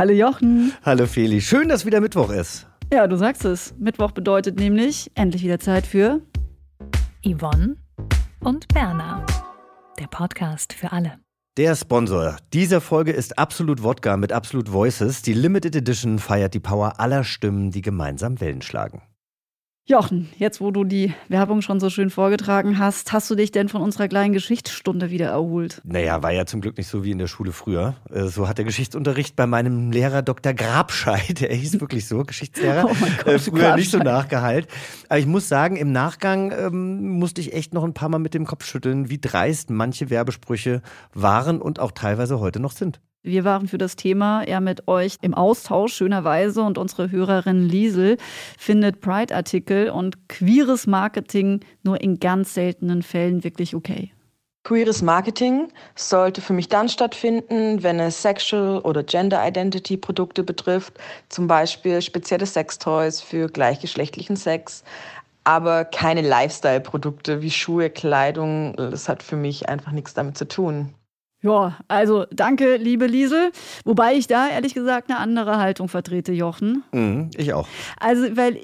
Hallo Jochen. Hallo Feli, schön, dass wieder Mittwoch ist. Ja, du sagst es. Mittwoch bedeutet nämlich endlich wieder Zeit für Yvonne und Berna. Der Podcast für alle. Der Sponsor dieser Folge ist Absolut Wodka mit Absolut Voices. Die Limited Edition feiert die Power aller Stimmen, die gemeinsam Wellen schlagen. Jochen. Jetzt, wo du die Werbung schon so schön vorgetragen hast, hast du dich denn von unserer kleinen Geschichtsstunde wieder erholt? Naja, war ja zum Glück nicht so wie in der Schule früher. Äh, So hat der Geschichtsunterricht bei meinem Lehrer Dr. Grabscheid, der hieß wirklich so, Geschichtslehrer, Oh Gott, äh, früher nicht so Grabscheid. nachgeheilt. Aber ich muss sagen, im Nachgang ähm, musste ich echt noch ein paar Mal mit dem Kopf schütteln, wie dreist manche Werbesprüche waren und auch teilweise heute noch sind. Wir waren für das Thema eher mit euch im Austausch, schönerweise. Und unsere Hörerin Liesel findet Pride-Artikel und queeres Marketing nur in ganz seltenen Fällen wirklich okay. Queeres Marketing sollte für mich dann stattfinden, wenn es Sexual- oder Gender-Identity-Produkte betrifft, zum Beispiel spezielle Sextoys für gleichgeschlechtlichen Sex, aber keine Lifestyle-Produkte wie Schuhe, Kleidung. Das hat für mich einfach nichts damit zu tun. Ja, also danke, liebe Liesel. Wobei ich da ehrlich gesagt eine andere Haltung vertrete, Jochen. Mhm, ich auch. Also, weil,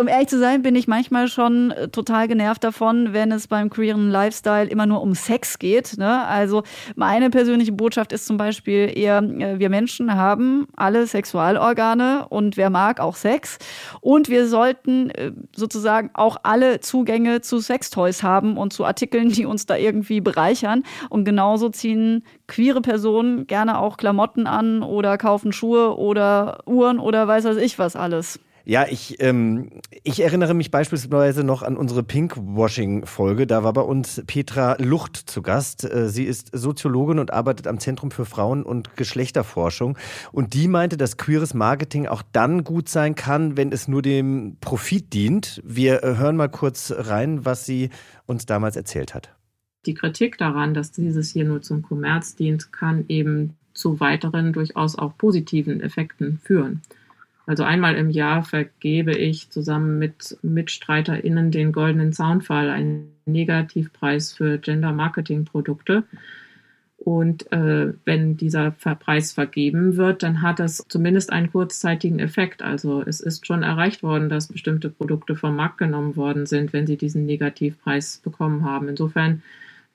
um ehrlich zu sein, bin ich manchmal schon äh, total genervt davon, wenn es beim queeren Lifestyle immer nur um Sex geht. Ne? Also, meine persönliche Botschaft ist zum Beispiel eher, äh, wir Menschen haben alle Sexualorgane und wer mag auch Sex. Und wir sollten äh, sozusagen auch alle Zugänge zu Sextoys haben und zu Artikeln, die uns da irgendwie bereichern. Und genauso ziehen queere Personen gerne auch Klamotten an oder kaufen Schuhe oder Uhren oder weiß was ich was alles. Ja, ich, ähm, ich erinnere mich beispielsweise noch an unsere Pinkwashing-Folge. Da war bei uns Petra Lucht zu Gast. Äh, Sie ist Soziologin und arbeitet am Zentrum für Frauen- und Geschlechterforschung. Und die meinte, dass queeres Marketing auch dann gut sein kann, wenn es nur dem Profit dient. Wir äh, hören mal kurz rein, was sie uns damals erzählt hat. Die Kritik daran, dass dieses hier nur zum Kommerz dient, kann eben zu weiteren durchaus auch positiven Effekten führen. Also einmal im Jahr vergebe ich zusammen mit MitstreiterInnen den Goldenen Zaunfall, einen Negativpreis für Gender-Marketing-Produkte. Und äh, wenn dieser Preis vergeben wird, dann hat das zumindest einen kurzzeitigen Effekt. Also es ist schon erreicht worden, dass bestimmte Produkte vom Markt genommen worden sind, wenn sie diesen Negativpreis bekommen haben. Insofern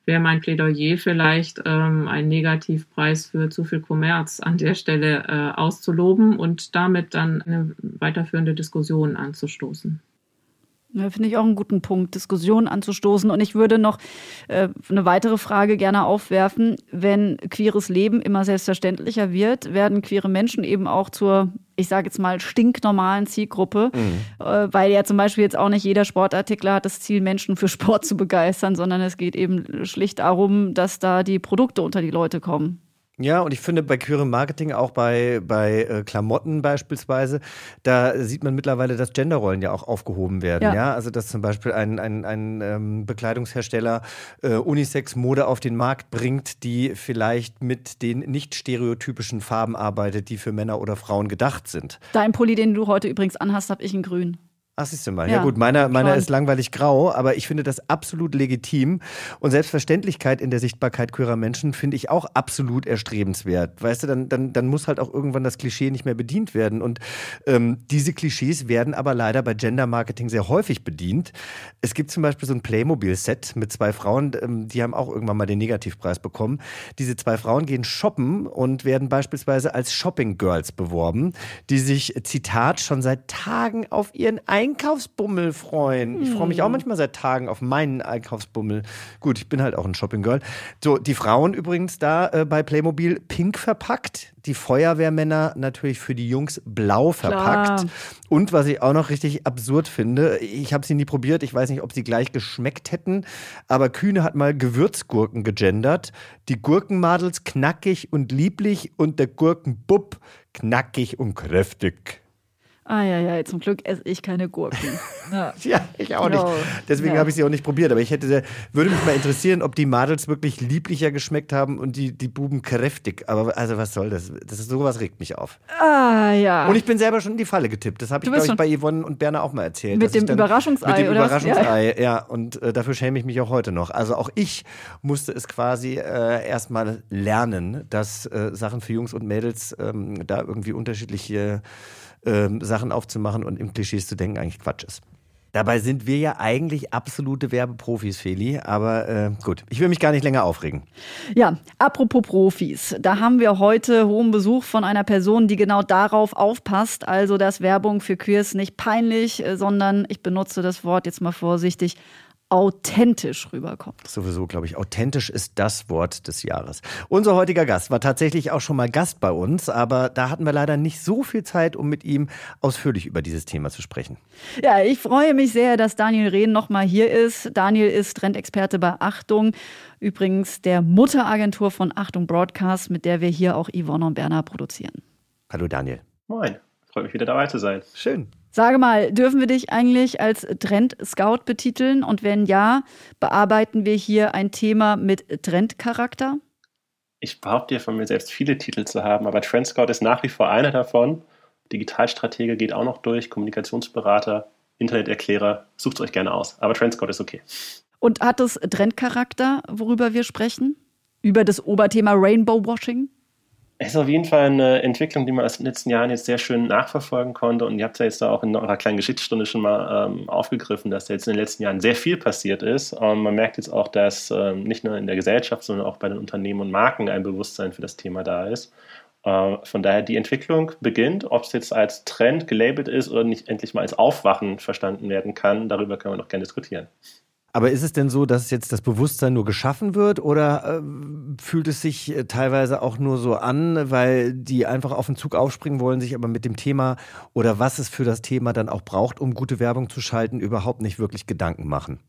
wäre mein Plädoyer vielleicht, ähm, einen Negativpreis für zu viel Kommerz an der Stelle äh, auszuloben und damit dann eine weiterführende Diskussion anzustoßen. Ja, Finde ich auch einen guten Punkt, Diskussionen anzustoßen. Und ich würde noch äh, eine weitere Frage gerne aufwerfen. Wenn queeres Leben immer selbstverständlicher wird, werden queere Menschen eben auch zur, ich sage jetzt mal, stinknormalen Zielgruppe. Äh, weil ja zum Beispiel jetzt auch nicht jeder Sportartikler hat das Ziel, Menschen für Sport zu begeistern, sondern es geht eben schlicht darum, dass da die Produkte unter die Leute kommen. Ja, und ich finde bei queerem Marketing, auch bei, bei äh, Klamotten beispielsweise, da sieht man mittlerweile, dass Genderrollen ja auch aufgehoben werden. Ja. Ja, also dass zum Beispiel ein, ein, ein ähm, Bekleidungshersteller äh, Unisex-Mode auf den Markt bringt, die vielleicht mit den nicht stereotypischen Farben arbeitet, die für Männer oder Frauen gedacht sind. Dein Pulli, den du heute übrigens anhast, habe ich in grün. Ach, siehst du mal. Ja, Ja, gut, meiner, meiner ist langweilig grau, aber ich finde das absolut legitim. Und Selbstverständlichkeit in der Sichtbarkeit queerer Menschen finde ich auch absolut erstrebenswert. Weißt du, dann, dann, dann muss halt auch irgendwann das Klischee nicht mehr bedient werden. Und ähm, diese Klischees werden aber leider bei Gender Marketing sehr häufig bedient. Es gibt zum Beispiel so ein Playmobil-Set mit zwei Frauen, ähm, die haben auch irgendwann mal den Negativpreis bekommen. Diese zwei Frauen gehen shoppen und werden beispielsweise als Shopping Girls beworben, die sich, Zitat, schon seit Tagen auf ihren Einkaufsbummel freuen. Ich freue mich auch manchmal seit Tagen auf meinen Einkaufsbummel. Gut, ich bin halt auch ein Shopping-Girl. So, die Frauen übrigens da äh, bei Playmobil pink verpackt. Die Feuerwehrmänner natürlich für die Jungs blau verpackt. Klar. Und was ich auch noch richtig absurd finde, ich habe sie nie probiert, ich weiß nicht, ob sie gleich geschmeckt hätten, aber Kühne hat mal Gewürzgurken gegendert. Die Gurkenmadels knackig und lieblich und der Gurkenbub knackig und kräftig. Ah ja, ja, zum Glück esse ich keine Gurken. Ja. Ja, ich auch nicht. Deswegen Ja. habe ich sie auch nicht probiert. Aber ich hätte, würde mich mal interessieren, ob die Madels wirklich lieblicher geschmeckt haben und die, die Buben kräftig. Aber also was soll das? Das ist sowas regt mich auf. Ah ja. Und ich bin selber schon in die Falle getippt. Das habe ich, glaube ich, bei Yvonne und Berner auch mal erzählt. Mit dem Überraschungsei, Mit dem oder? Überraschungsei, ja. Und äh, dafür schäme ich mich auch heute noch. Also auch ich musste es quasi äh, erstmal lernen, dass äh, Sachen für Jungs und Mädels ähm, da irgendwie unterschiedliche ähm, Sachen aufzumachen und im Klischees zu denken eigentlich Quatsch ist. Dabei sind wir ja eigentlich absolute Werbeprofis, Feli. Aber äh, gut, ich will mich gar nicht länger aufregen. Ja, apropos Profis, da haben wir heute hohen Besuch von einer Person, die genau darauf aufpasst, also dass Werbung für Queers nicht peinlich, äh, sondern ich benutze das Wort jetzt mal vorsichtig, authentisch rüberkommt. Sowieso, glaube ich, authentisch ist das Wort des Jahres. Unser heutiger Gast war tatsächlich auch schon mal Gast bei uns, aber da hatten wir leider nicht so viel Zeit, um mit ihm ausführlich über dieses Thema zu sprechen. Ja, ich freue mich sehr, dass Daniel Rehn nochmal hier ist. Daniel ist Trendexperte bei Achtung, übrigens der Mutteragentur von Achtung Broadcast, mit der wir hier auch Yvonne und Berner produzieren. Hallo Daniel. Moin, freut mich wieder dabei zu sein. Schön. Sage mal, dürfen wir dich eigentlich als Trend-Scout betiteln? Und wenn ja, bearbeiten wir hier ein Thema mit Trendcharakter? Ich behaupte ja von mir selbst viele Titel zu haben, aber Trend Scout ist nach wie vor einer davon. Digitalstratege geht auch noch durch, Kommunikationsberater, Interneterklärer, sucht euch gerne aus. Aber Trend Scout ist okay. Und hat es Trendcharakter, worüber wir sprechen? Über das Oberthema Rainbow Washing? Es ist auf jeden Fall eine Entwicklung, die man aus den letzten Jahren jetzt sehr schön nachverfolgen konnte. Und ihr habt ja jetzt da auch in eurer kleinen Geschichtsstunde schon mal ähm, aufgegriffen, dass da jetzt in den letzten Jahren sehr viel passiert ist. Und man merkt jetzt auch, dass ähm, nicht nur in der Gesellschaft, sondern auch bei den Unternehmen und Marken ein Bewusstsein für das Thema da ist. Äh, von daher die Entwicklung beginnt, ob es jetzt als Trend gelabelt ist oder nicht endlich mal als Aufwachen verstanden werden kann, darüber können wir noch gerne diskutieren. Aber ist es denn so, dass jetzt das Bewusstsein nur geschaffen wird oder äh, fühlt es sich äh, teilweise auch nur so an, weil die einfach auf den Zug aufspringen wollen, sich aber mit dem Thema oder was es für das Thema dann auch braucht, um gute Werbung zu schalten, überhaupt nicht wirklich Gedanken machen?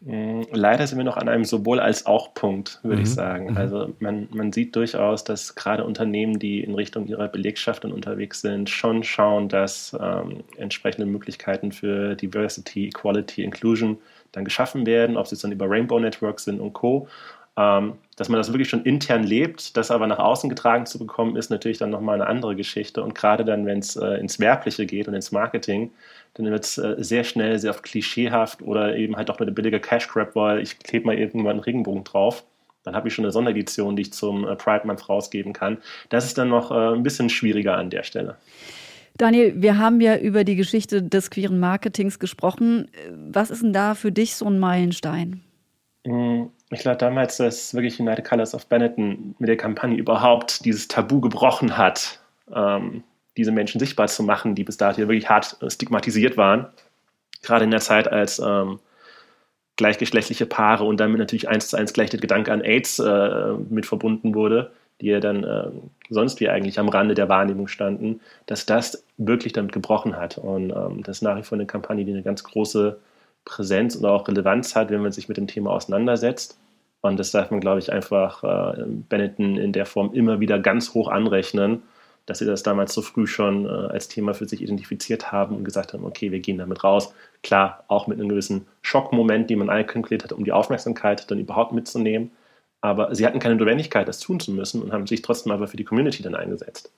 Mm, Leider sind wir noch an einem sowohl als auch Punkt, würde Mhm. ich sagen. Mhm. Also man, man sieht durchaus, dass gerade Unternehmen, die in Richtung ihrer Belegschaft dann unterwegs sind, schon schauen, dass ähm, entsprechende Möglichkeiten für Diversity, Equality, Inclusion dann geschaffen werden, ob jetzt dann über Rainbow Networks sind und Co. Ähm, dass man das wirklich schon intern lebt, das aber nach außen getragen zu bekommen, ist natürlich dann nochmal eine andere Geschichte. Und gerade dann, wenn es äh, ins Werbliche geht und ins Marketing, dann wird es äh, sehr schnell sehr oft klischeehaft oder eben halt auch eine billige Cash Grab, weil ich klebe mal irgendwann einen Regenbogen drauf. Dann habe ich schon eine Sonderedition, die ich zum äh, Pride Month rausgeben kann. Das ist dann noch äh, ein bisschen schwieriger an der Stelle. Daniel, wir haben ja über die Geschichte des queeren Marketings gesprochen. Was ist denn da für dich so ein Meilenstein? Mm, Ich glaube damals, dass wirklich United Colors of Benetton mit der Kampagne überhaupt dieses Tabu gebrochen hat, ähm, diese Menschen sichtbar zu machen, die bis dato wirklich hart äh, stigmatisiert waren. Gerade in der Zeit, als ähm, gleichgeschlechtliche Paare und damit natürlich eins zu eins gleich der Gedanke an AIDS äh, mit verbunden wurde, die ja dann äh, sonst wie eigentlich am Rande der Wahrnehmung standen, dass das wirklich damit gebrochen hat. Und ähm, das ist nach wie vor eine Kampagne, die eine ganz große Präsenz und auch Relevanz hat, wenn man sich mit dem Thema auseinandersetzt. Und das darf man, glaube ich, einfach äh, Benetton in der Form immer wieder ganz hoch anrechnen, dass sie das damals so früh schon äh, als Thema für sich identifiziert haben und gesagt haben, okay, wir gehen damit raus. Klar, auch mit einem gewissen Schockmoment, den man einkalkuliert hat, um die Aufmerksamkeit dann überhaupt mitzunehmen. Aber sie hatten keine Notwendigkeit, das tun zu müssen und haben sich trotzdem aber für die Community dann eingesetzt.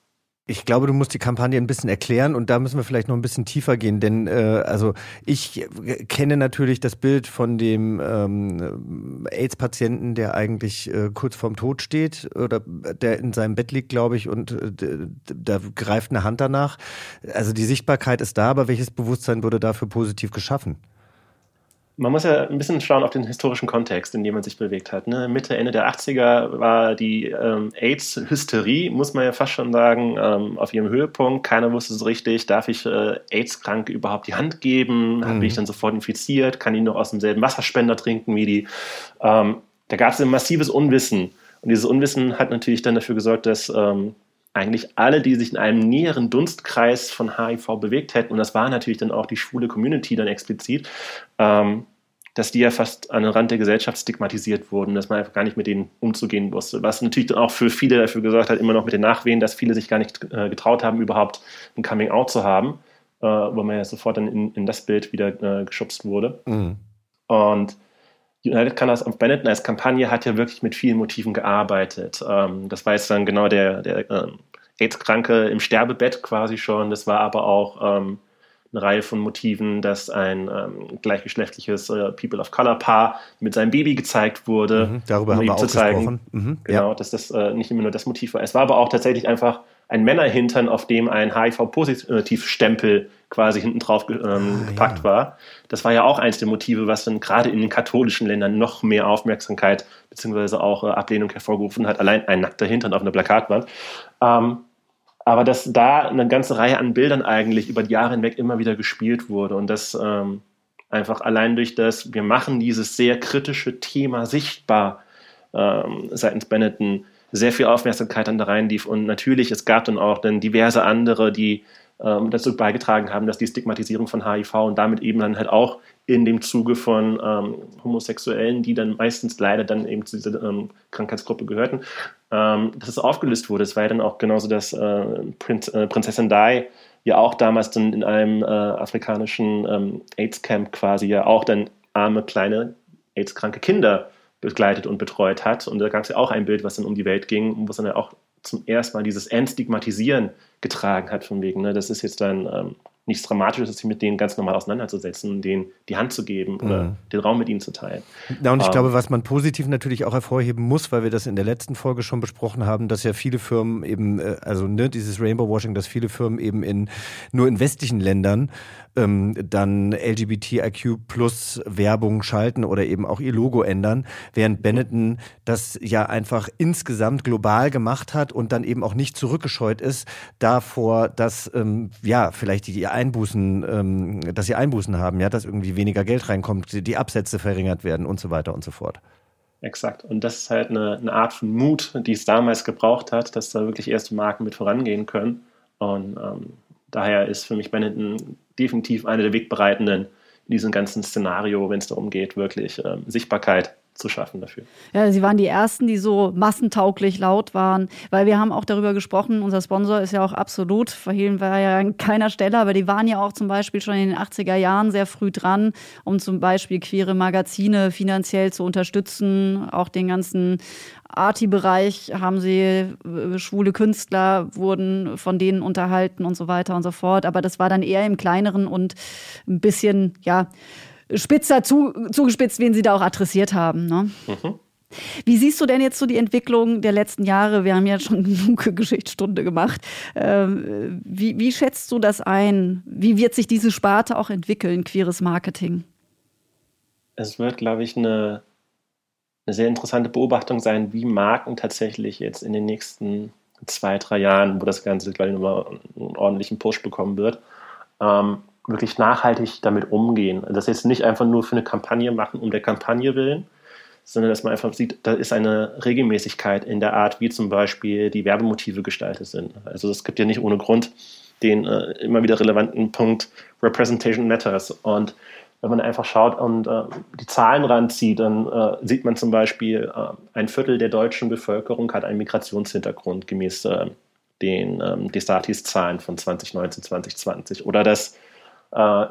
Ich glaube, du musst die Kampagne ein bisschen erklären und da müssen wir vielleicht noch ein bisschen tiefer gehen, denn äh, also ich kenne natürlich das Bild von dem ähm, AIDS-Patienten, der eigentlich äh, kurz vorm Tod steht oder der in seinem Bett liegt, glaube ich, und äh, da greift eine Hand danach. Also die Sichtbarkeit ist da, aber welches Bewusstsein wurde dafür positiv geschaffen? Man muss ja ein bisschen schauen auf den historischen Kontext, in dem man sich bewegt hat. Ne? Mitte, Ende der 80er war die ähm, AIDS-Hysterie, muss man ja fast schon sagen, ähm, auf ihrem Höhepunkt. Keiner wusste so richtig, darf ich äh, AIDS-Kranke überhaupt die Hand geben? Mhm. Bin ich dann sofort infiziert? Kann ich noch aus demselben Wasserspender trinken wie die? Ähm, da gab es ein massives Unwissen. Und dieses Unwissen hat natürlich dann dafür gesorgt, dass ähm, eigentlich alle, die sich in einem näheren Dunstkreis von HIV bewegt hätten, und das war natürlich dann auch die schwule Community dann explizit, ähm, dass die ja fast an den Rand der Gesellschaft stigmatisiert wurden, dass man einfach gar nicht mit denen umzugehen wusste. Was natürlich dann auch für viele dafür gesorgt hat, immer noch mit den Nachwehen, dass viele sich gar nicht äh, getraut haben, überhaupt ein Coming-out zu haben, äh, wo man ja sofort dann in, in das Bild wieder äh, geschubst wurde. Mhm. Und United Colors of Benetton als Kampagne hat ja wirklich mit vielen Motiven gearbeitet. Ähm, das war jetzt dann genau der, der ähm, AIDS-Kranke im Sterbebett quasi schon. Das war aber auch ähm, eine Reihe von Motiven, dass ein ähm, gleichgeschlechtliches äh, People of Color Paar mit seinem Baby gezeigt wurde. Mhm, darüber um haben wir auch zeigen, gesprochen. Mhm, genau, ja. dass das äh, nicht immer nur das Motiv war. Es war aber auch tatsächlich einfach ein Männerhintern, auf dem ein HIV-Positiv-Stempel quasi hinten drauf ähm, ah, gepackt ja. war. Das war ja auch eins der Motive, was dann gerade in den katholischen Ländern noch mehr Aufmerksamkeit bzw. auch äh, Ablehnung hervorgerufen hat. Allein ein nackter Hintern auf einer Plakatwand. Ähm, aber dass da eine ganze Reihe an Bildern eigentlich über die Jahre hinweg immer wieder gespielt wurde und das ähm, einfach allein durch das, wir machen dieses sehr kritische Thema sichtbar ähm, seitens Benetton, sehr viel Aufmerksamkeit dann da reinlief und natürlich, es gab dann auch dann diverse andere, die ähm, dazu beigetragen haben, dass die Stigmatisierung von HIV und damit eben dann halt auch in dem Zuge von ähm, Homosexuellen, die dann meistens leider dann eben zu dieser ähm, Krankheitsgruppe gehörten, ähm, dass es aufgelöst wurde. Es war ja dann auch genauso, dass äh, Prinz, äh, Prinzessin Di ja auch damals dann in einem äh, afrikanischen ähm, AIDS-Camp quasi ja auch dann arme, kleine, AIDS-kranke Kinder begleitet und betreut hat. Und da gab es ja auch ein Bild, was dann um die Welt ging, wo es dann ja auch zum ersten Mal dieses Entstigmatisieren getragen hat, von wegen, ne, das ist jetzt dann ähm, nichts Dramatisches, sich mit denen ganz normal auseinanderzusetzen und denen die Hand zu geben oder mhm. den Raum mit ihnen zu teilen. Ja, und ich ähm, glaube, was man positiv natürlich auch hervorheben muss, weil wir das in der letzten Folge schon besprochen haben, dass ja viele Firmen eben, äh, also ne, dieses Rainbow Washing, dass viele Firmen eben in nur in westlichen Ländern ähm, dann LGBTIQ plus Werbung schalten oder eben auch ihr Logo ändern, während Benetton das ja einfach insgesamt global gemacht hat und dann eben auch nicht zurückgescheut ist davor, dass ähm, ja vielleicht die Einbußen, ähm, dass sie Einbußen haben, ja, dass irgendwie weniger Geld reinkommt, die Absätze verringert werden und so weiter und so fort. Exakt. Und das ist halt eine, eine Art von Mut, die es damals gebraucht hat, dass da wirklich erste Marken mit vorangehen können. Und ähm, daher ist für mich Benetton definitiv eine der Wegbereitenden in diesem ganzen Szenario, wenn es darum geht, wirklich ähm, Sichtbarkeit zu schaffen dafür. Ja, sie waren die ersten, die so massentauglich laut waren, weil wir haben auch darüber gesprochen, unser Sponsor ist ja auch absolut, verhehlen wir ja an keiner Stelle, aber die waren ja auch zum Beispiel schon in den 80er Jahren sehr früh dran, um zum Beispiel queere Magazine finanziell zu unterstützen, auch den ganzen Arti-Bereich haben sie, äh, schwule Künstler wurden von denen unterhalten und so weiter und so fort, aber das war dann eher im kleineren und ein bisschen, ja, spitzer zu, zugespitzt, wen Sie da auch adressiert haben. Ne? Mhm. Wie siehst du denn jetzt so die Entwicklung der letzten Jahre? Wir haben ja schon genug Geschichtsstunde gemacht. Ähm, wie, wie schätzt du das ein? Wie wird sich diese Sparte auch entwickeln, queeres Marketing? Es wird, glaube ich, eine, eine sehr interessante Beobachtung sein, wie Marken tatsächlich jetzt in den nächsten zwei, drei Jahren, wo das Ganze, glaube ich, nochmal einen ordentlichen Push bekommen wird, ähm, wirklich nachhaltig damit umgehen. Das jetzt nicht einfach nur für eine Kampagne machen, um der Kampagne willen, sondern dass man einfach sieht, da ist eine Regelmäßigkeit in der Art, wie zum Beispiel die Werbemotive gestaltet sind. Also es gibt ja nicht ohne Grund den äh, immer wieder relevanten Punkt Representation Matters. Und wenn man einfach schaut und äh, die Zahlen ranzieht, dann äh, sieht man zum Beispiel, äh, ein Viertel der deutschen Bevölkerung hat einen Migrationshintergrund gemäß äh, den ähm, Destatis-Zahlen von 2019, 2020. Oder dass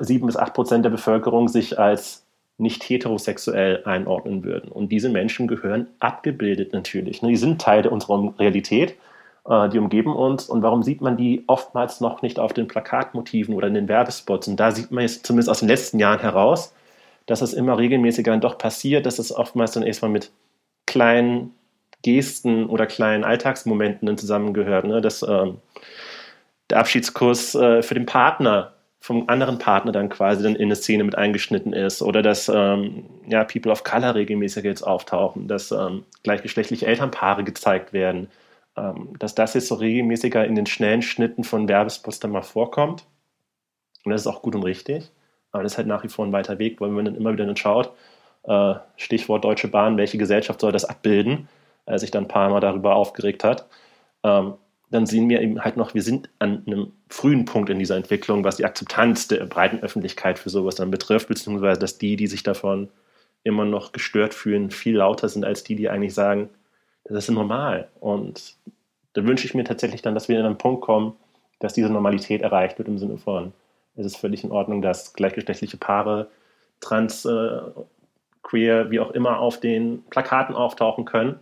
sieben bis acht Prozent der Bevölkerung sich als nicht heterosexuell einordnen würden. Und diese Menschen gehören abgebildet natürlich. Die sind Teil unserer Realität, äh, die umgeben uns. Und warum sieht man die oftmals noch nicht auf den Plakatmotiven oder in den Werbespots? Und da sieht man jetzt zumindest aus den letzten Jahren heraus, dass es immer regelmäßiger dann doch passiert, dass es oftmals dann erstmal mit kleinen Gesten oder kleinen Alltagsmomenten dann zusammengehört. Ne? Dass ähm, der Abschiedskurs äh, für den Partner vom anderen Partner dann quasi dann in eine Szene mit eingeschnitten ist oder dass ähm, ja, People of Color regelmäßig jetzt auftauchen, dass ähm, gleichgeschlechtliche Elternpaare gezeigt werden, ähm, dass das jetzt so regelmäßiger in den schnellen Schnitten von Werbespots dann mal vorkommt. Und das ist auch gut und richtig. Aber das ist halt nach wie vor ein weiter Weg, weil wenn man dann immer wieder dann schaut, äh, Stichwort Deutsche Bahn, welche Gesellschaft soll das abbilden, als sich dann ein paar Mal darüber aufgeregt hat, ähm, dann sehen wir eben halt noch, wir sind an einem frühen Punkt in dieser Entwicklung, was die Akzeptanz der breiten Öffentlichkeit für sowas dann betrifft, beziehungsweise dass die, die sich davon immer noch gestört fühlen, viel lauter sind als die, die eigentlich sagen, das ist normal. Und da wünsche ich mir tatsächlich dann, dass wir in einen Punkt kommen, dass diese Normalität erreicht wird im Sinne von, es ist völlig in Ordnung, dass gleichgeschlechtliche Paare, trans, äh, queer, wie auch immer, auf den Plakaten auftauchen können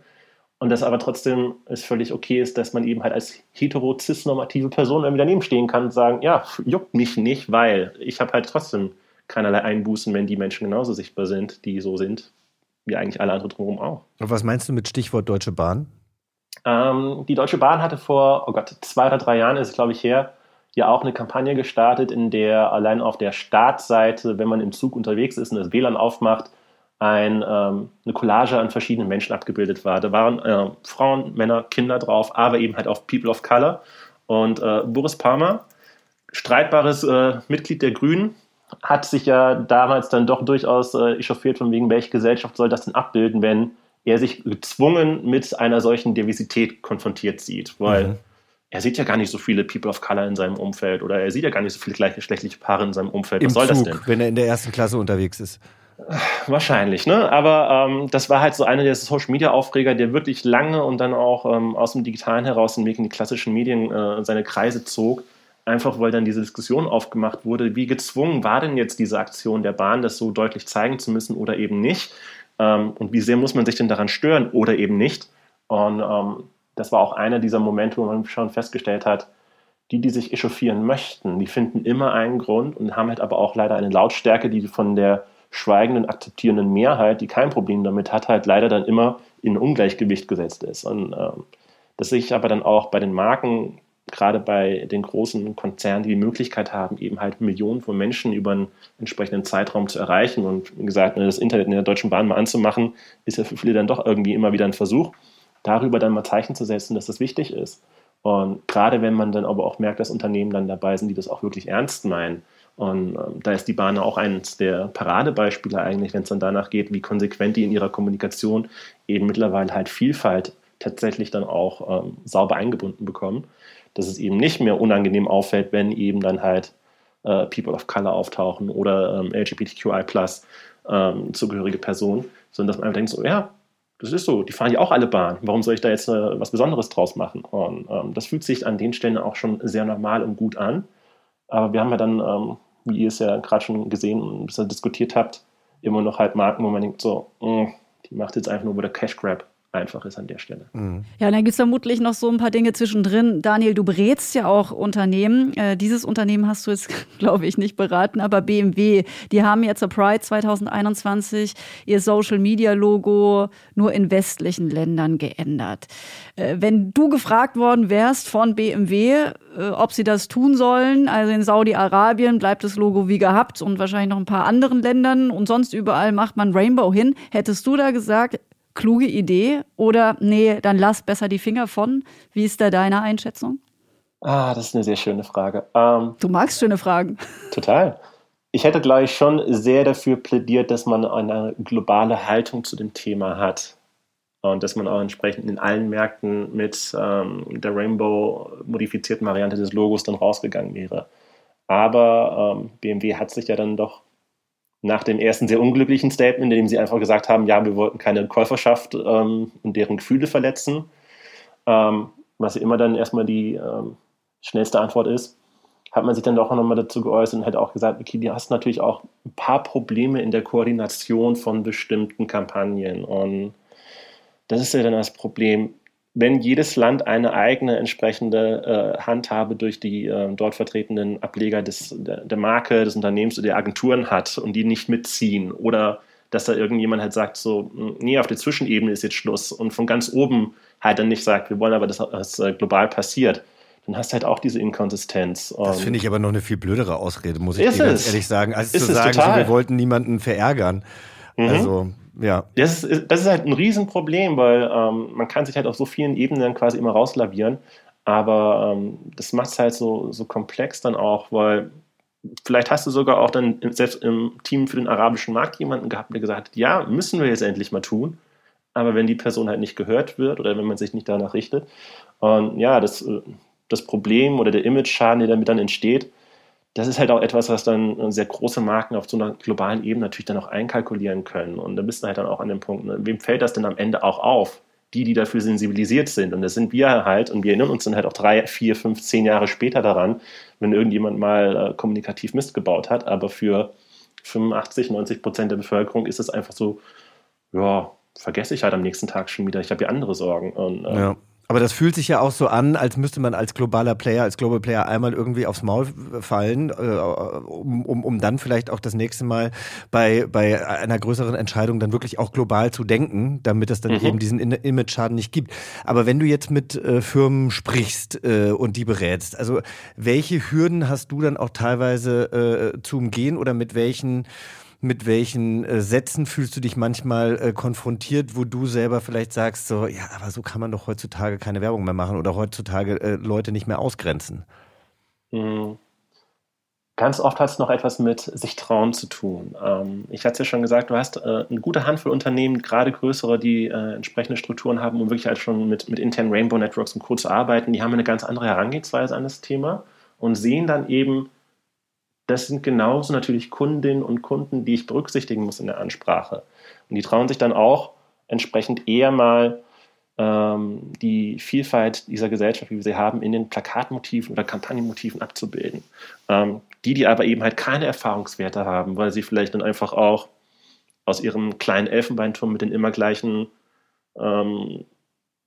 und das aber trotzdem es völlig okay ist, dass man eben halt als hetero cis-normative Person irgendwie daneben stehen kann und sagen, ja, juckt mich nicht, weil ich habe halt trotzdem keinerlei Einbußen, wenn die Menschen genauso sichtbar sind, die so sind, wie eigentlich alle anderen drumherum auch. Und was meinst du mit Stichwort Deutsche Bahn? Ähm, die Deutsche Bahn hatte vor, oh Gott, zwei oder drei Jahren ist es, glaube ich, her, ja auch eine Kampagne gestartet, in der allein auf der Startseite, wenn man im Zug unterwegs ist und das WLAN aufmacht, ein, ähm, eine Collage an verschiedenen Menschen abgebildet war. Da waren äh, Frauen, Männer, Kinder drauf, aber eben halt auch People of Color. Und äh, Boris Palmer, streitbares äh, Mitglied der Grünen, hat sich ja damals dann doch durchaus äh, echauffiert, von wegen, welche Gesellschaft soll das denn abbilden, wenn er sich gezwungen mit einer solchen Diversität konfrontiert sieht. Weil mhm. er sieht ja gar nicht so viele People of Color in seinem Umfeld oder er sieht ja gar nicht so viele gleichgeschlechtliche Paare in seinem Umfeld. Im Was soll Zug, das denn? Wenn er in der ersten Klasse unterwegs ist. Wahrscheinlich, ne? Aber ähm, das war halt so einer der Social Media Aufreger, der wirklich lange und dann auch ähm, aus dem Digitalen heraus den Weg in die klassischen Medien äh, seine Kreise zog. Einfach weil dann diese Diskussion aufgemacht wurde, wie gezwungen war denn jetzt diese Aktion der Bahn, das so deutlich zeigen zu müssen oder eben nicht? Ähm, und wie sehr muss man sich denn daran stören oder eben nicht? Und ähm, das war auch einer dieser Momente, wo man schon festgestellt hat, die, die sich echauffieren möchten, die finden immer einen Grund und haben halt aber auch leider eine Lautstärke, die von der schweigenden, akzeptierenden Mehrheit, die kein Problem damit hat, halt leider dann immer in Ungleichgewicht gesetzt ist. Und ähm, das sehe ich aber dann auch bei den Marken, gerade bei den großen Konzernen, die die Möglichkeit haben, eben halt Millionen von Menschen über einen entsprechenden Zeitraum zu erreichen. Und wie gesagt, das Internet in der Deutschen Bahn mal anzumachen, ist ja für viele dann doch irgendwie immer wieder ein Versuch, darüber dann mal Zeichen zu setzen, dass das wichtig ist. Und gerade wenn man dann aber auch merkt, dass Unternehmen dann dabei sind, die das auch wirklich ernst meinen, und ähm, da ist die Bahn auch eines der Paradebeispiele eigentlich, wenn es dann danach geht, wie konsequent die in ihrer Kommunikation eben mittlerweile halt Vielfalt tatsächlich dann auch ähm, sauber eingebunden bekommen. Dass es eben nicht mehr unangenehm auffällt, wenn eben dann halt äh, People of Color auftauchen oder ähm, LGBTQI plus ähm, zugehörige Personen, sondern dass man einfach denkt, so, ja, das ist so, die fahren ja auch alle Bahn. Warum soll ich da jetzt äh, was Besonderes draus machen? Und ähm, das fühlt sich an den Stellen auch schon sehr normal und gut an. Aber wir haben ja dann, wie ihr es ja gerade schon gesehen und diskutiert habt, immer noch halt Marken, wo man denkt, so, mh, mm, die macht jetzt einfach nur über der Cash Grab einfach ist an der Stelle. Mhm. Ja, und dann gibt es vermutlich noch so ein paar Dinge zwischendrin. Daniel, du berätst ja auch Unternehmen. Äh, dieses Unternehmen hast du jetzt, glaube ich, nicht beraten, aber BMW, die haben jetzt zur Pride 2021 ihr Social Media Logo nur in westlichen Ländern geändert. Äh, wenn du gefragt worden wärst von BMW, äh, ob sie das tun sollen, also in Saudi-Arabien bleibt das Logo wie gehabt und wahrscheinlich noch ein paar anderen Ländern und sonst überall macht man Rainbow hin, hättest du da gesagt, kluge Idee oder nee, dann lass besser die Finger von? Wie ist da deine Einschätzung? Ah, das ist eine sehr schöne Frage. Ähm, du magst schöne Fragen. Total. Ich hätte, glaube ich, schon sehr dafür plädiert, dass man eine globale Haltung zu dem Thema hat und dass man auch entsprechend in allen Märkten mit ähm, der Rainbow-modifizierten Variante des Logos dann rausgegangen wäre. Aber ähm, BMW hat sich ja dann doch nach dem ersten sehr unglücklichen Statement, in dem sie einfach gesagt haben, ja, wir wollten keine Käuferschaft ähm, und deren Gefühle verletzen, ähm, was ja immer dann erstmal die ähm, schnellste Antwort ist, hat man sich dann doch nochmal dazu geäußert und hat auch gesagt, okay, du hast natürlich auch ein paar Probleme in der Koordination von bestimmten Kampagnen. Und das ist ja dann das Problem wenn jedes Land eine eigene entsprechende äh, Handhabe durch die äh, dort vertretenen Ableger des, der, der, Marke, des Unternehmens oder der Agenturen hat und die nicht mitziehen oder dass da irgendjemand halt sagt, so, hm, nee, auf der Zwischenebene ist jetzt Schluss und von ganz oben halt dann nicht sagt, wir wollen aber, dass das äh, global passiert, dann hast du halt auch diese Inkonsistenz. das finde ich aber noch eine viel blödere Ausrede, muss ich dir ganz ehrlich sagen, als Ist zu sagen, so, wir wollten niemanden verärgern. Mhm. Also, ja. Das ist, das ist halt ein Riesenproblem, weil ähm, man kann sich halt auf so vielen Ebenen quasi immer rauslavieren. Aber ähm, das macht es halt so, so komplex dann auch, weil vielleicht hast du sogar auch dann selbst im Team für den arabischen Markt jemanden gehabt, der gesagt hat, ja, müssen wir jetzt endlich mal tun. Aber wenn die Person halt nicht gehört wird oder wenn man sich nicht danach richtet. Und ja, das, äh, das Problem oder der Image-Schaden, der damit dann entsteht, das ist halt auch etwas, was dann äh, sehr große Marken auf so einer globalen Ebene natürlich dann auch einkalkulieren können. Und da bist du halt dann auch an dem Punkt, ne, wem fällt das denn am Ende auch auf? Die, die dafür sensibilisiert sind. Und das sind wir halt. Und wir erinnern uns dann halt auch drei, vier, fünf, zehn Jahre später daran, wenn irgendjemand mal äh, kommunikativ Mist gebaut hat. Aber für 85, 90 Prozent der Bevölkerung ist es einfach so, ja, vergesse ich halt am nächsten Tag schon wieder. Ich habe ja andere Sorgen. Und, äh, Ja. Aber das fühlt sich ja auch so an, als müsste man als globaler Player, als Global Player einmal irgendwie aufs Maul fallen, äh, um, um, um dann vielleicht auch das nächste Mal bei, bei einer größeren Entscheidung dann wirklich auch global zu denken, damit es dann Mhm. eben diesen Image-Schaden nicht gibt. Aber wenn du jetzt mit äh, Firmen sprichst äh, und die berätst, also welche Hürden hast du dann auch teilweise äh, zu umgehen oder mit welchen mit welchen äh, Sätzen fühlst du dich manchmal äh, konfrontiert, wo du selber vielleicht sagst, so, ja, aber so kann man doch heutzutage keine Werbung mehr machen oder heutzutage äh, Leute nicht mehr ausgrenzen? Mm. Ganz oft hat es noch etwas mit sich trauen zu tun. Ähm, ich hatte es ja schon gesagt, du hast äh, eine gute Handvoll Unternehmen, gerade größere, die äh, entsprechende Strukturen haben, um wirklich halt schon mit, mit internen Rainbow Networks und Co. zu arbeiten. Die haben eine ganz andere Herangehensweise an das Thema und sehen dann eben, das sind genauso natürlich Kundinnen und Kunden, die ich berücksichtigen muss in der Ansprache. Und die trauen sich dann auch entsprechend eher mal ähm, die Vielfalt dieser Gesellschaft, wie wir sie haben, in den Plakatmotiven oder Kampagnenmotiven abzubilden. Ähm, die, die aber eben halt keine Erfahrungswerte haben, weil sie vielleicht dann einfach auch aus ihrem kleinen Elfenbeinturm mit den immer gleichen, ähm,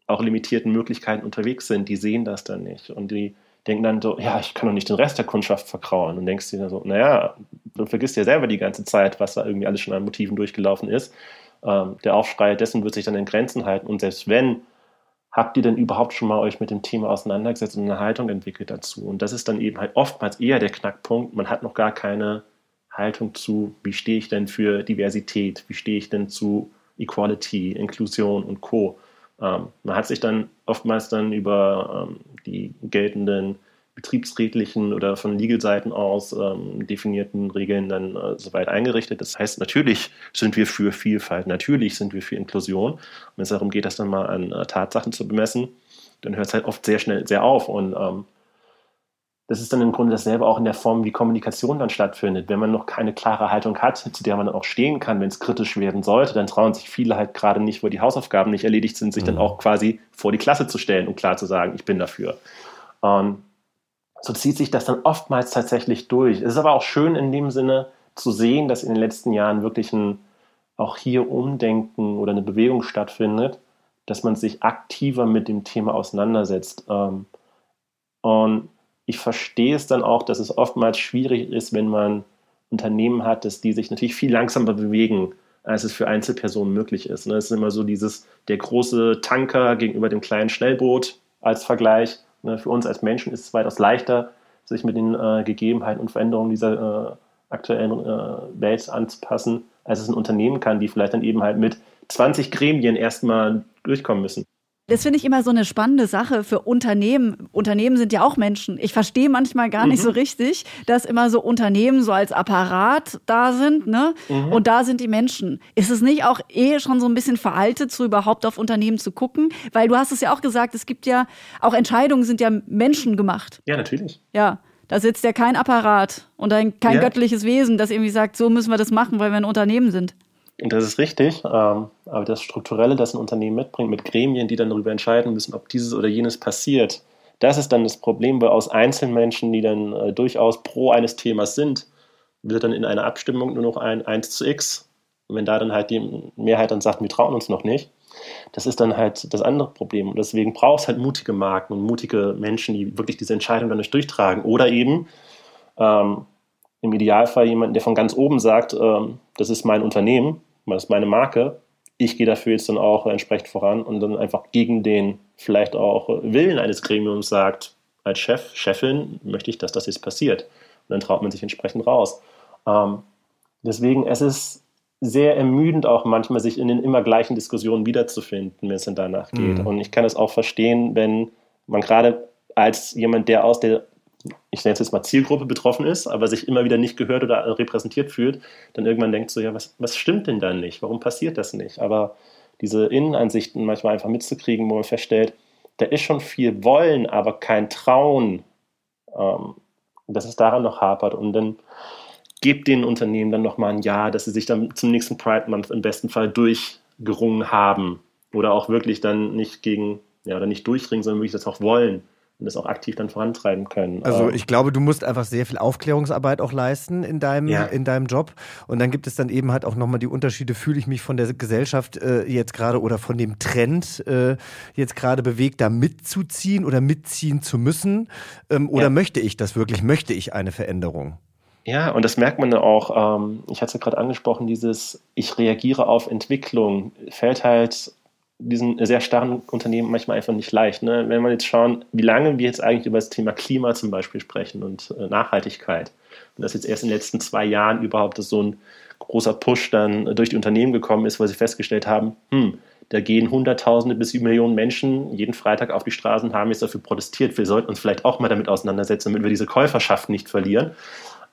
auch limitierten Möglichkeiten unterwegs sind, die sehen das dann nicht. Und die denken dann so, ja, ich kann doch nicht den Rest der Kundschaft verkrauen. Und denkst dir dann so, naja, du vergisst ja selber die ganze Zeit, was da irgendwie alles schon an Motiven durchgelaufen ist. Ähm, der Aufschrei dessen wird sich dann in Grenzen halten. Und selbst wenn, habt ihr denn überhaupt schon mal euch mit dem Thema auseinandergesetzt und eine Haltung entwickelt dazu? Und das ist dann eben halt oftmals eher der Knackpunkt. Man hat noch gar keine Haltung zu, wie stehe ich denn für Diversität? Wie stehe ich denn zu Equality, Inklusion und Co. Ähm, man hat sich dann oftmals dann über ähm, die geltenden betriebsrätlichen oder von Legal-Seiten aus ähm, definierten Regeln dann äh, soweit eingerichtet. Das heißt, natürlich sind wir für Vielfalt, natürlich sind wir für Inklusion. Und wenn es darum geht, das dann mal an äh, Tatsachen zu bemessen, dann hört es halt oft sehr schnell sehr auf. Und ähm, das ist dann im Grunde dasselbe auch in der Form, wie Kommunikation dann stattfindet. Wenn man noch keine klare Haltung hat, zu der man dann auch stehen kann, wenn es kritisch werden sollte, dann trauen sich viele halt gerade nicht, wo die Hausaufgaben nicht erledigt sind, sich dann auch quasi vor die Klasse zu stellen und klar zu sagen, ich bin dafür. Und so zieht sich das dann oftmals tatsächlich durch. Es ist aber auch schön in dem Sinne zu sehen, dass in den letzten Jahren wirklich ein auch hier Umdenken oder eine Bewegung stattfindet, dass man sich aktiver mit dem Thema auseinandersetzt. Ähm, Und ich verstehe es dann auch, dass es oftmals schwierig ist, wenn man Unternehmen hat, dass die sich natürlich viel langsamer bewegen, als es für Einzelpersonen möglich ist. ne? Es ist immer so dieses, der große Tanker gegenüber dem kleinen Schnellboot als Vergleich. Ne? Für uns als Menschen ist es weitaus leichter, sich mit den äh, Gegebenheiten und Veränderungen dieser äh, aktuellen äh, Welt anzupassen, als es ein Unternehmen kann, die vielleicht dann eben halt mit 20 Gremien erstmal durchkommen müssen. Das finde ich immer so eine spannende Sache für Unternehmen. Unternehmen sind ja auch Menschen. Ich verstehe manchmal gar nicht so richtig, dass immer so Unternehmen so als Apparat da sind, ne? Und da sind die Menschen. Ist es nicht auch eh schon so ein bisschen veraltet, so überhaupt auf Unternehmen zu gucken? Weil du hast es ja auch gesagt, es gibt ja, auch Entscheidungen sind ja menschengemacht. Ja, natürlich. Ja. Da sitzt ja kein Apparat und ein, kein Ja. göttliches Wesen, das irgendwie sagt, so müssen wir das machen, weil wir ein Unternehmen sind. Und das ist richtig, ähm, aber das Strukturelle, das ein Unternehmen mitbringt, mit Gremien, die dann darüber entscheiden müssen, ob dieses oder jenes passiert, das ist dann das Problem, weil aus Einzelmenschen, die dann äh, durchaus pro eines Themas sind, wird dann in einer Abstimmung nur noch ein 1 zu x. Und wenn da dann halt die Mehrheit dann sagt, wir trauen uns noch nicht, das ist dann halt das andere Problem. Und deswegen braucht es halt mutige Marken und mutige Menschen, die wirklich diese Entscheidung dann nicht durchtragen. Oder eben ähm, im Idealfall jemanden, der von ganz oben sagt, ähm, das ist mein Unternehmen, das ist meine Marke, ich gehe dafür jetzt dann auch entsprechend voran und dann einfach gegen den vielleicht auch Willen eines Gremiums sagt, als Chef, Chefin möchte ich, dass das jetzt passiert. Und dann traut man sich entsprechend raus. Ähm, deswegen, es ist sehr ermüdend auch manchmal, sich in den immer gleichen Diskussionen wiederzufinden, wenn es dann danach geht. Mhm. Und ich kann es auch verstehen, wenn man gerade als jemand, der aus der, ich nenne es jetzt mal Zielgruppe betroffen ist, aber sich immer wieder nicht gehört oder repräsentiert fühlt, dann irgendwann denkt so, ja, was, was stimmt denn da nicht? Warum passiert das nicht? Aber diese Innenansichten manchmal einfach mitzukriegen, wo man feststellt, da ist schon viel Wollen, aber kein Trauen, ähm, dass es daran noch hapert. Und dann gebt den Unternehmen dann nochmal ein Jahr, dass sie sich dann zum nächsten Pride Month im besten Fall durchgerungen haben oder auch wirklich dann nicht gegen, ja, oder nicht durchringen, sondern wirklich das auch wollen und das auch aktiv dann vorantreiben können. Also ich glaube, du musst einfach sehr viel Aufklärungsarbeit auch leisten in deinem, ja. in deinem Job. Und dann gibt es dann eben halt auch nochmal die Unterschiede, fühle ich mich von der Gesellschaft äh, jetzt gerade oder von dem Trend äh, jetzt gerade bewegt, da mitzuziehen oder mitziehen zu müssen? Ähm, oder ja. möchte ich das wirklich? Möchte ich eine Veränderung? Ja, und das merkt man auch, ähm, ich hatte es ja gerade angesprochen, dieses Ich reagiere auf Entwicklung fällt halt diesen sehr starren Unternehmen manchmal einfach nicht leicht. Ne? Wenn wir jetzt schauen, wie lange wir jetzt eigentlich über das Thema Klima zum Beispiel sprechen und äh, Nachhaltigkeit, und dass jetzt erst in den letzten zwei Jahren überhaupt so ein großer Push dann durch die Unternehmen gekommen ist, weil sie festgestellt haben, hm, da gehen Hunderttausende bis Millionen Menschen jeden Freitag auf die Straßen, haben jetzt dafür protestiert. Wir sollten uns vielleicht auch mal damit auseinandersetzen, damit wir diese Käuferschaft nicht verlieren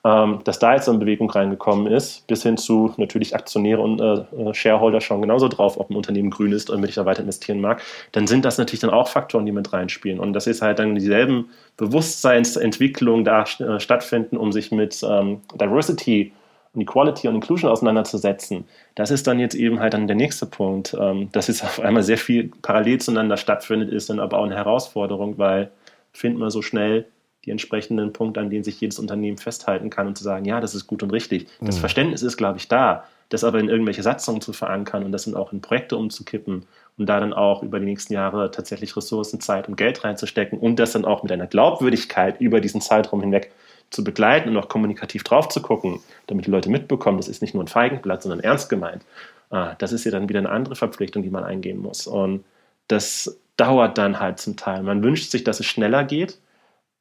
ähm, dass da jetzt so eine Bewegung reingekommen ist, bis hin zu natürlich Aktionäre und äh, äh, Shareholder schauen genauso drauf, ob ein Unternehmen grün ist und wenn ich da weiter investieren mag, dann sind das natürlich dann auch Faktoren, die mit reinspielen. Und das ist halt dann dieselben Bewusstseinsentwicklungen da äh, stattfinden, um sich mit ähm, Diversity und Equality und Inclusion auseinanderzusetzen. Das ist dann jetzt eben halt dann der nächste Punkt. Ähm, dass jetzt auf einmal sehr viel parallel zueinander stattfindet, ist dann aber auch eine Herausforderung, weil finden wir so schnell die entsprechenden Punkte, an denen sich jedes Unternehmen festhalten kann und zu sagen, ja, das ist gut und richtig. Das mhm. Verständnis ist, glaube ich, da. Das aber in irgendwelche Satzungen zu verankern und das dann auch in Projekte umzukippen und da dann auch über die nächsten Jahre tatsächlich Ressourcen, Zeit und Geld reinzustecken und das dann auch mit einer Glaubwürdigkeit über diesen Zeitraum hinweg zu begleiten und auch kommunikativ drauf zu gucken, damit die Leute mitbekommen, das ist nicht nur ein Feigenblatt, sondern ernst gemeint. Ah, das ist ja dann wieder eine andere Verpflichtung, die man eingehen muss. Und das dauert dann halt zum Teil. Man wünscht sich, dass es schneller geht,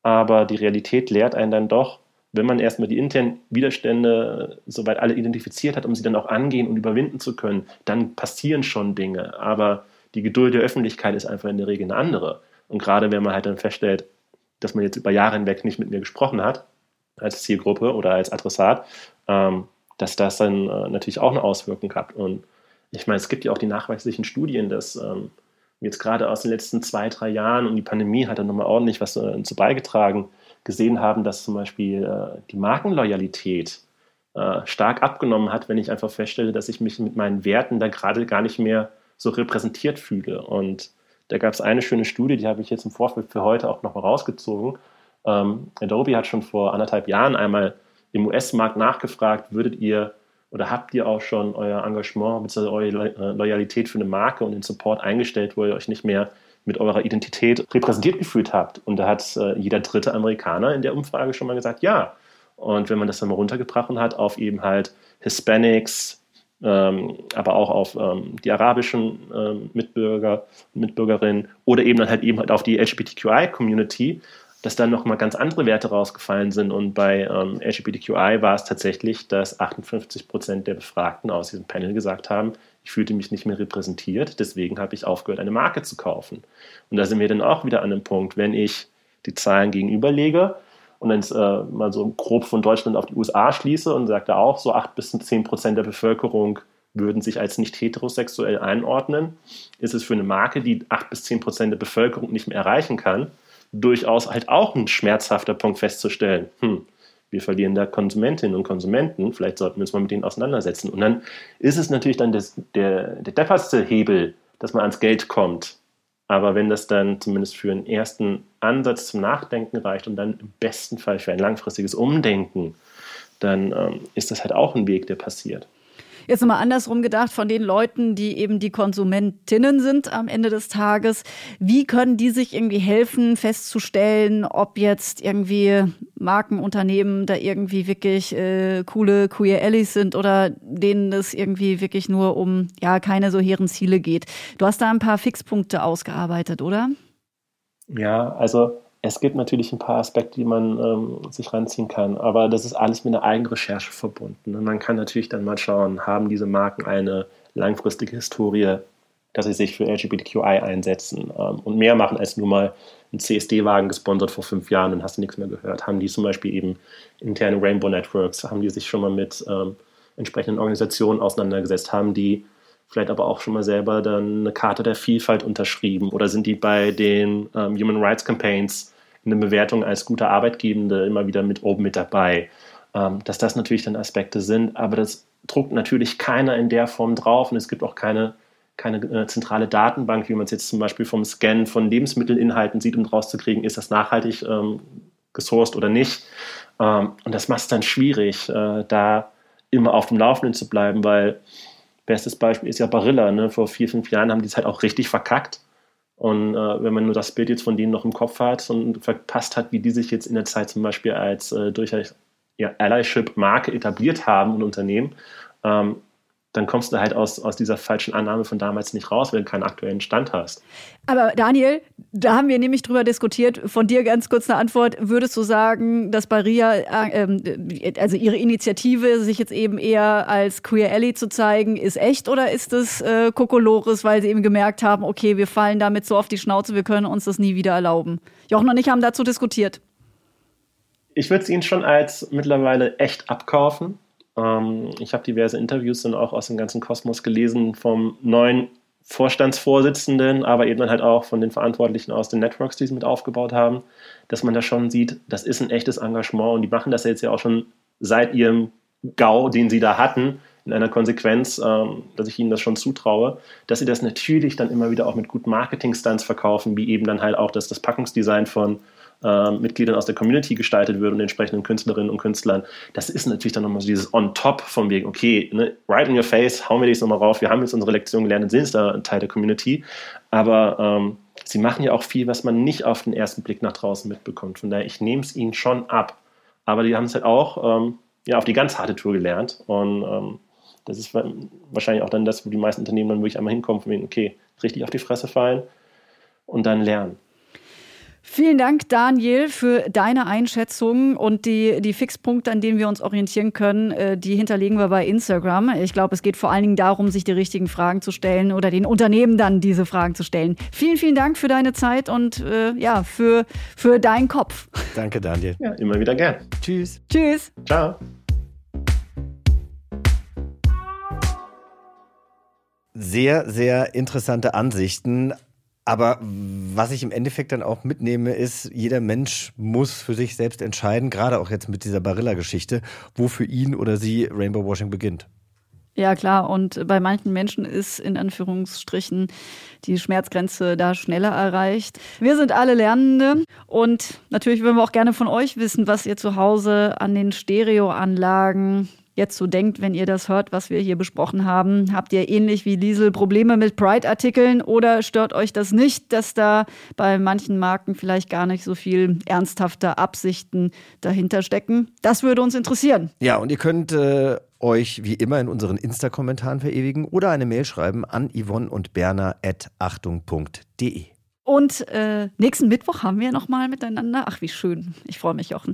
aber die Realität lehrt einen dann doch, wenn man erstmal die internen Widerstände soweit alle identifiziert hat, um sie dann auch angehen und überwinden zu können, dann passieren schon Dinge. Aber die Geduld der Öffentlichkeit ist einfach in der Regel eine andere. Und gerade wenn man halt dann feststellt, dass man jetzt über Jahre hinweg nicht mit mir gesprochen hat, als Zielgruppe oder als Adressat, ähm, dass das dann äh, natürlich auch eine Auswirkung hat. Und ich meine, es gibt ja auch die nachweislichen Studien, dass ähm, jetzt gerade aus den letzten zwei, drei Jahren und die Pandemie hat dann nochmal ordentlich was äh, dazu beigetragen, gesehen haben, dass zum Beispiel äh, die Markenloyalität äh, stark abgenommen hat, wenn ich einfach feststelle, dass ich mich mit meinen Werten da gerade gar nicht mehr so repräsentiert fühle. Und da gab es eine schöne Studie, die habe ich jetzt im Vorfeld für heute auch nochmal rausgezogen. Ähm, Adobe hat schon vor anderthalb Jahren einmal im US-Markt nachgefragt, würdet ihr oder habt ihr auch schon euer Engagement bzw. eure äh, Loyalität für eine Marke und den Support eingestellt, wo ihr euch nicht mehr mit eurer Identität repräsentiert gefühlt habt? Und da hat äh, jeder dritte Amerikaner in der Umfrage schon mal gesagt, ja. Und wenn man das dann mal runtergebrochen hat auf eben halt Hispanics, ähm, aber auch auf ähm, die arabischen ähm, Mitbürger Mitbürgerinnen oder eben dann halt eben halt auf die LGBTQI-Community, dass dann nochmal ganz andere Werte rausgefallen sind. Und bei ähm, LGBTQI war es tatsächlich, dass 58 Prozent der Befragten aus diesem Panel gesagt haben, ich fühlte mich nicht mehr repräsentiert, deswegen habe ich aufgehört, eine Marke zu kaufen. Und da sind wir dann auch wieder an dem Punkt, wenn ich die Zahlen gegenüberlege und dann äh, mal so grob von Deutschland auf die USA schließe und sagt da auch, so 8 bis 10 Prozent der Bevölkerung würden sich als nicht heterosexuell einordnen, ist es für eine Marke, die 8 bis 10 Prozent der Bevölkerung nicht mehr erreichen kann, durchaus halt auch ein schmerzhafter Punkt festzustellen. Hm, wir verlieren da Konsumentinnen und Konsumenten, vielleicht sollten wir uns mal mit denen auseinandersetzen. Und dann ist es natürlich dann das, der, der depperste Hebel, dass man ans Geld kommt. Aber wenn das dann zumindest für einen ersten Ansatz zum Nachdenken reicht und dann im besten Fall für ein langfristiges Umdenken, dann ähm, ist das halt auch ein Weg, der passiert. Jetzt nochmal andersrum gedacht von den Leuten, die eben die Konsumentinnen sind am Ende des Tages. Wie können die sich irgendwie helfen, festzustellen, ob jetzt irgendwie Markenunternehmen da irgendwie wirklich äh, coole Queer Allies sind oder denen es irgendwie wirklich nur um ja keine so hehren Ziele geht? Du hast da ein paar Fixpunkte ausgearbeitet, oder? Ja, also es gibt natürlich ein paar Aspekte, die man ähm, sich ranziehen kann, aber das ist alles mit einer eigenen Recherche verbunden. Und man kann natürlich dann mal schauen, haben diese Marken eine langfristige Historie, dass sie sich für LGBTQI einsetzen ähm, und mehr machen als nur mal einen CSD-Wagen gesponsert vor fünf Jahren und hast du nichts mehr gehört. Haben die zum Beispiel eben interne Rainbow Networks, haben die sich schon mal mit ähm, entsprechenden Organisationen auseinandergesetzt, haben die vielleicht aber auch schon mal selber dann eine Karte der Vielfalt unterschrieben oder sind die bei den ähm, Human Rights Campaigns in der Bewertung als gute Arbeitgebende immer wieder mit oben mit dabei. Ähm, dass das natürlich dann Aspekte sind, aber das druckt natürlich keiner in der Form drauf und es gibt auch keine, keine äh, zentrale Datenbank, wie man es jetzt zum Beispiel vom Scan von Lebensmittelinhalten sieht, um rauszukriegen, ist das nachhaltig ähm, gesourced oder nicht. Ähm, und das macht es dann schwierig, äh, da immer auf dem Laufenden zu bleiben, weil bestes Beispiel ist ja Barilla. Ne? Vor vier, fünf Jahren haben die es halt auch richtig verkackt. Und äh, wenn man nur das Bild jetzt von denen noch im Kopf hat und verpasst hat, wie die sich jetzt in der Zeit zum Beispiel als äh, durchaus ja, Allyship-Marke etabliert haben und Unternehmen, ähm, dann kommst du halt aus, aus dieser falschen Annahme von damals nicht raus, wenn du keinen aktuellen Stand hast. Aber Daniel, da haben wir nämlich drüber diskutiert. Von dir ganz kurz eine Antwort. Würdest du sagen, dass Baria, äh, also ihre Initiative, sich jetzt eben eher als Queer Ally zu zeigen, ist echt oder ist es äh, Kokolores, weil sie eben gemerkt haben, okay, wir fallen damit so auf die Schnauze, wir können uns das nie wieder erlauben? Jochen und ich haben dazu diskutiert. Ich würde es ihnen schon als mittlerweile echt abkaufen. Ähm, ich habe diverse Interviews dann auch aus dem ganzen Kosmos gelesen vom neuen Vorstandsvorsitzenden, aber eben dann halt auch von den Verantwortlichen aus den Networks, die sie mit aufgebaut haben, dass man da schon sieht, das ist ein echtes Engagement und die machen das jetzt ja auch schon seit ihrem GAU, den sie da hatten, in einer Konsequenz, ähm, dass ich ihnen das schon zutraue, dass sie das natürlich dann immer wieder auch mit guten Marketing-Stunts verkaufen, wie eben dann halt auch das, das Packungsdesign von äh, Mitgliedern aus der Community gestaltet wird und entsprechenden Künstlerinnen und Künstlern. Das ist natürlich dann nochmal so dieses On-Top von wegen, okay, ne, right in your face, hauen wir dich nochmal rauf, wir haben jetzt unsere Lektion gelernt und sind jetzt da ein Teil der Community. Aber ähm, sie machen ja auch viel, was man nicht auf den ersten Blick nach draußen mitbekommt. Von daher, ich nehme es ihnen schon ab. Aber die haben es halt auch ähm, ja, auf die ganz harte Tour gelernt. Und ähm, das ist wahrscheinlich auch dann das, wo die meisten Unternehmen dann wirklich einmal hinkommen, von wegen, okay, richtig auf die Fresse fallen und dann lernen. Vielen Dank, Daniel, für deine Einschätzung und die, die Fixpunkte, an denen wir uns orientieren können, äh, die hinterlegen wir bei Instagram. Ich glaube, es geht vor allen Dingen darum, sich die richtigen Fragen zu stellen oder den Unternehmen dann diese Fragen zu stellen. Vielen, vielen Dank für deine Zeit und äh, ja, für, für deinen Kopf. Danke, Daniel. Ja, immer wieder gern. Tschüss. Tschüss. Ciao. Sehr, sehr interessante Ansichten. Aber was ich im Endeffekt dann auch mitnehme, ist, jeder Mensch muss für sich selbst entscheiden, gerade auch jetzt mit dieser Barilla-Geschichte, wo für ihn oder sie Rainbow Washing beginnt. Ja, klar. Und bei manchen Menschen ist in Anführungsstrichen die Schmerzgrenze da schneller erreicht. Wir sind alle Lernende und natürlich würden wir auch gerne von euch wissen, was ihr zu Hause an den Stereoanlagen jetzt so denkt, wenn ihr das hört, was wir hier besprochen haben. Habt ihr ähnlich wie Liesel Probleme mit Pride-Artikeln oder stört euch das nicht, dass da bei manchen Marken vielleicht gar nicht so viel ernsthafte Absichten dahinter stecken? Das würde uns interessieren. Ja, und ihr könnt äh, euch wie immer in unseren Insta-Kommentaren verewigen oder eine Mail schreiben an yvonne und berner at achtung.de. Und äh, nächsten Mittwoch haben wir nochmal miteinander. Ach, wie schön. Ich freue mich, Jochen.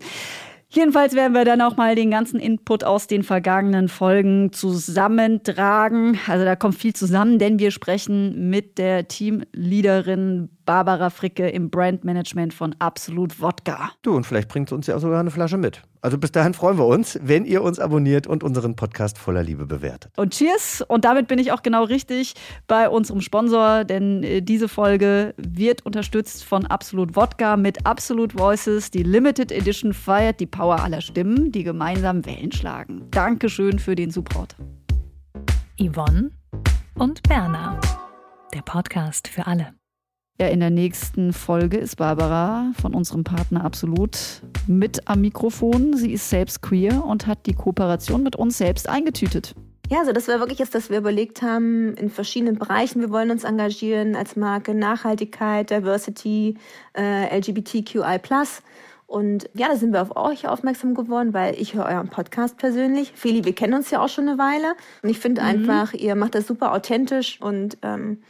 Jedenfalls werden wir dann auch mal den ganzen Input aus den vergangenen Folgen zusammentragen. Also da kommt viel zusammen, denn wir sprechen mit der Teamleaderin Barbara Fricke im Brandmanagement von Absolut Wodka. Du, und vielleicht bringt uns ja sogar eine Flasche mit. Also bis dahin freuen wir uns, wenn ihr uns abonniert und unseren Podcast voller Liebe bewertet. Und cheers! Und damit bin ich auch genau richtig bei unserem Sponsor, denn äh, diese Folge wird unterstützt von Absolut Wodka mit Absolut Voices. Die Limited Edition feiert die Power aller Stimmen, die gemeinsam Wellen schlagen. Dankeschön für den Support. Yvonne und Berna. Der Podcast für alle. Ja, in der nächsten Folge ist Barbara von unserem Partner Absolut mit am Mikrofon. Sie ist selbst queer und hat die Kooperation mit uns selbst eingetütet. Ja, also das war wirklich jetzt, dass wir überlegt haben, in verschiedenen Bereichen, wir wollen uns engagieren als Marke Nachhaltigkeit, Diversity, äh, LGBTQI+. Und ja, da sind wir auf euch aufmerksam geworden, weil ich höre euren Podcast persönlich. Feli, wir kennen uns ja auch schon eine Weile. Und ich finde mhm. einfach, ihr macht das super authentisch und ähm,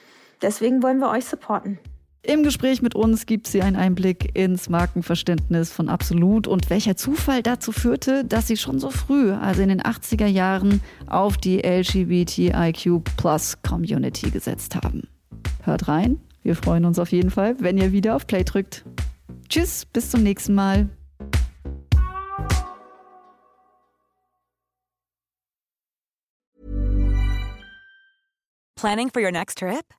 deswegen wollen wir euch supporten. Im Gespräch mit uns gibt sie einen Einblick ins Markenverständnis von Absolut und welcher Zufall dazu führte, dass sie schon so früh, also in den 80er Jahren, auf die LGBTIQ Community gesetzt haben. Hört rein, wir freuen uns auf jeden Fall, wenn ihr wieder auf Play drückt. Tschüss, bis zum nächsten Mal. Planning for your next trip?